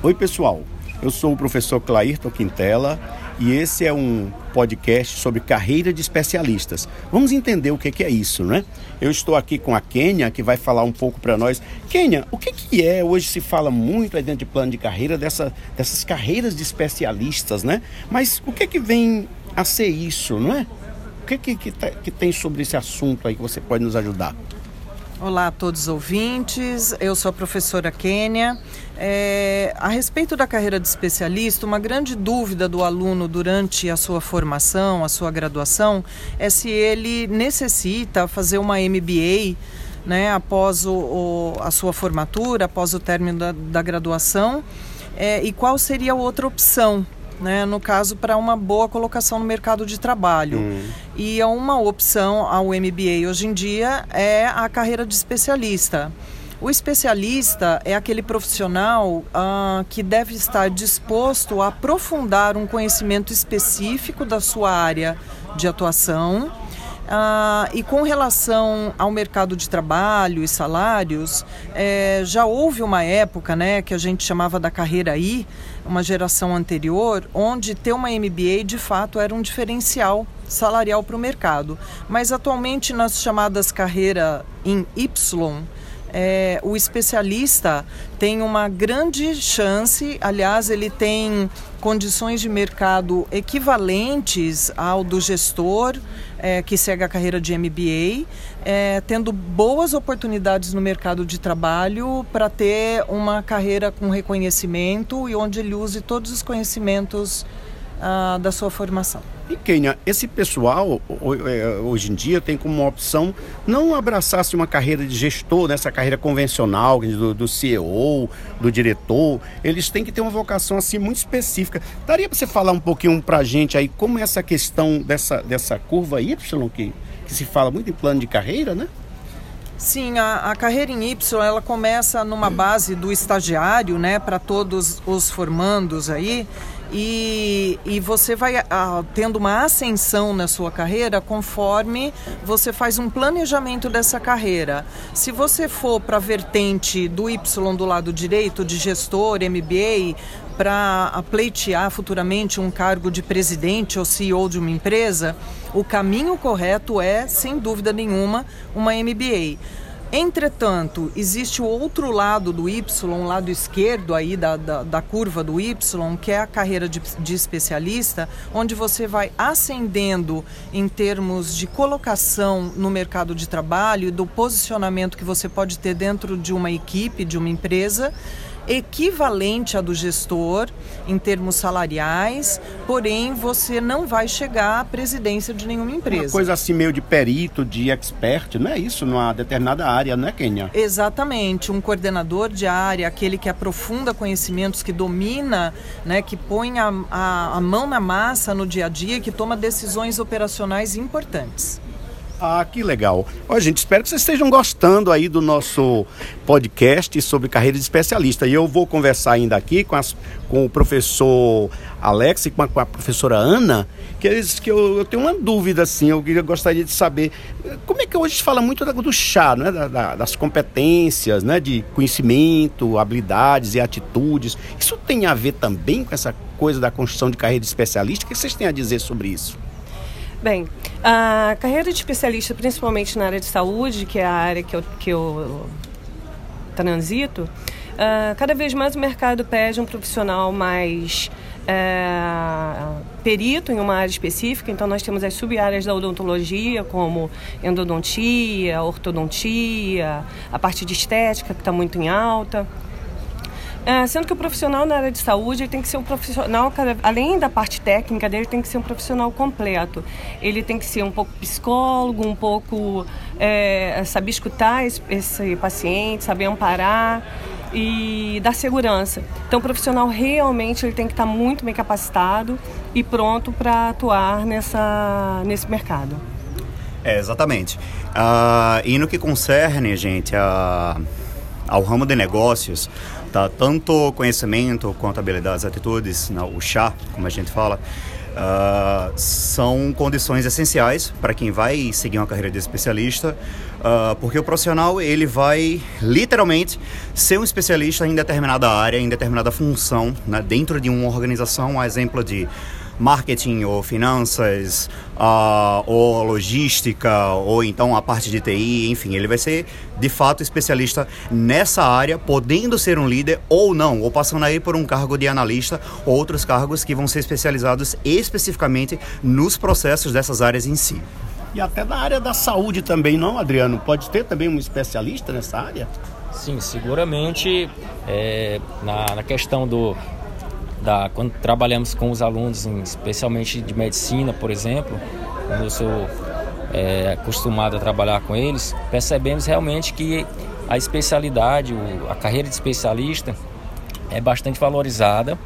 Oi, pessoal. Eu sou o professor Clairton Quintela e esse é um podcast sobre carreira de especialistas. Vamos entender o que é isso, né? Eu estou aqui com a Kênia, que vai falar um pouco para nós. Kênia, o que, que é? Hoje se fala muito aí dentro de plano de carreira dessa, dessas carreiras de especialistas, né? Mas o que que vem a ser isso, não é? O que, que, que, tá, que tem sobre esse assunto aí que você pode nos ajudar? Olá a todos os ouvintes, eu sou a professora Kênia. É, a respeito da carreira de especialista, uma grande dúvida do aluno durante a sua formação, a sua graduação, é se ele necessita fazer uma MBA né, após o, o, a sua formatura, após o término da, da graduação, é, e qual seria a outra opção né, no caso para uma boa colocação no mercado de trabalho. Hum. E uma opção ao MBA hoje em dia é a carreira de especialista. O especialista é aquele profissional uh, que deve estar disposto a aprofundar um conhecimento específico da sua área de atuação ah, e com relação ao mercado de trabalho e salários, é, já houve uma época né, que a gente chamava da carreira I, uma geração anterior, onde ter uma MBA de fato era um diferencial salarial para o mercado. Mas atualmente nas chamadas carreira em Y, é, o especialista tem uma grande chance, aliás, ele tem condições de mercado equivalentes ao do gestor é, que segue a carreira de MBA, é, tendo boas oportunidades no mercado de trabalho para ter uma carreira com reconhecimento e onde ele use todos os conhecimentos ah, da sua formação. E Kenia, esse pessoal é, hoje em dia tem como opção não abraçar-se uma carreira de gestor, nessa carreira convencional do, do CEO, do diretor. Eles têm que ter uma vocação assim muito específica. Daria para você falar um pouquinho para a gente aí como é essa questão dessa, dessa curva Y que, que se fala muito em plano de carreira, né? Sim, a, a, carreira em Y ela começa numa base do estagiário, né, para todos os formandos aí e, e você vai ah, tendo uma ascensão na sua carreira conforme você faz um planejamento dessa carreira. Se você for para a vertente do Y do lado direito, de gestor, MBA, para pleitear futuramente um cargo de presidente ou CEO de uma empresa, o caminho correto é, sem dúvida nenhuma, uma MBA. Entretanto, existe o outro lado do Y, lado esquerdo aí da, da, da curva do Y, que é a carreira de, de, especialista, onde você vai ascendendo em termos de colocação no mercado de trabalho do posicionamento que você pode ter dentro de uma equipe, de uma empresa equivalente à do gestor em termos salariais, porém você não vai chegar à presidência de nenhuma empresa. Uma coisa assim meio de perito, de expert, não é isso? Numa determinada área, não é, Kenia? Exatamente, um coordenador de área, aquele que aprofunda conhecimentos, que domina, né, que põe a, a, a mão na massa no dia a dia, que toma decisões operacionais importantes. Ah, que legal. Ó, gente, espero que vocês estejam gostando aí do nosso podcast sobre carreira de especialista. E eu vou conversar ainda aqui com, as, com o professor Alex e com a, com a professora Ana, que, eles, que eu, eu, tenho uma dúvida, assim, eu gostaria de saber. Como é que hoje se fala muito do chá, né? Da, da, das competências, né? De conhecimento, habilidades e atitudes. Isso tem a ver também com essa coisa da construção de carreira de especialista? O que vocês têm a dizer sobre isso? Bem, a carreira de especialista, principalmente na área de saúde, que é a área que eu, que eu transito, uh, cada vez mais o mercado pede um profissional mais uh, perito em uma área específica. Então, nós temos as sub-áreas da odontologia, como endodontia, ortodontia, a parte de estética, que está muito em alta. É, sendo que o profissional na área de saúde tem que ser um profissional, além da parte técnica dele, tem que ser um profissional completo. Ele tem que ser um pouco psicólogo, um pouco é, saber escutar esse, esse paciente, saber amparar e dar segurança. Então, o profissional realmente ele tem que estar muito bem capacitado e pronto para atuar nessa, nesse mercado. É, exatamente. Uh, e no que concerne, gente, a, ao ramo de negócios, tá? tanto conhecimento quanto habilidades, atitudes, não, o chá, como a gente fala, Uh, são condições essenciais para quem vai seguir uma carreira de especialista, uh, porque o profissional ele vai literalmente ser um especialista em determinada área, em determinada função, né, dentro de uma organização, a exemplo de marketing ou finanças, uh, ou logística, ou então a parte de TI, enfim, ele vai ser de fato especialista nessa área, podendo ser um líder ou não, ou passando aí por um cargo de analista, ou outros cargos que vão ser especializados especificamente nos processos dessas áreas em si. E até na área da saúde também, não, Adriano? Pode ter também um especialista nessa área? Sim, seguramente é, na, na questão do da, quando trabalhamos com os alunos, especialmente de medicina, por exemplo, quando eu sou é, acostumado a trabalhar com eles, percebemos realmente que a especialidade, a carreira de especialista é bastante valorizada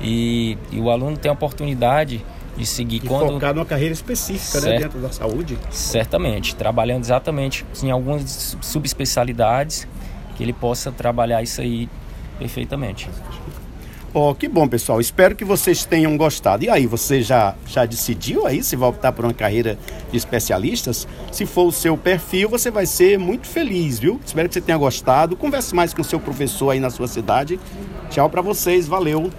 e, e o aluno tem a oportunidade de seguir e quando focar numa carreira específica né, dentro da saúde. Certamente trabalhando exatamente em algumas subespecialidades que ele possa trabalhar isso aí perfeitamente Oh, que bom, pessoal. Espero que vocês tenham gostado. E aí, você já, já decidiu aí se vai optar por uma carreira de especialistas? Se for o seu perfil, você vai ser muito feliz, viu? Espero que você tenha gostado. Converse mais com o seu professor aí na sua cidade. Tchau para vocês. Valeu.